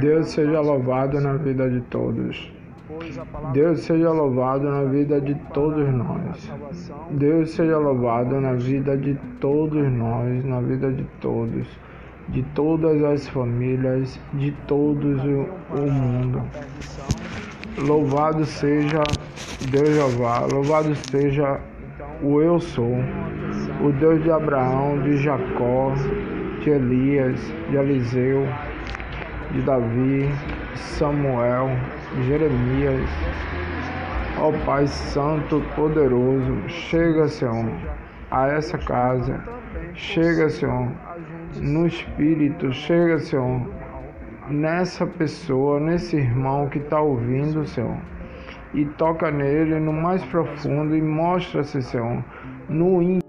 Deus seja louvado na vida de todos. Deus seja louvado na vida de todos nós. Deus seja louvado na vida de todos nós, na vida de todos, de todas as famílias, de todos o, o mundo. Louvado seja Deus Jeová, louvado seja o Eu Sou, o Deus de Abraão, de Jacó, de Elias, de Eliseu, de Davi, Samuel, Jeremias. Ó Pai Santo Poderoso, chega, Senhor, a essa casa. Chega, Senhor, no Espírito. Chega, Senhor, nessa pessoa, nesse irmão que está ouvindo, Senhor. E toca nele no mais profundo e mostra-se, Senhor, no íntimo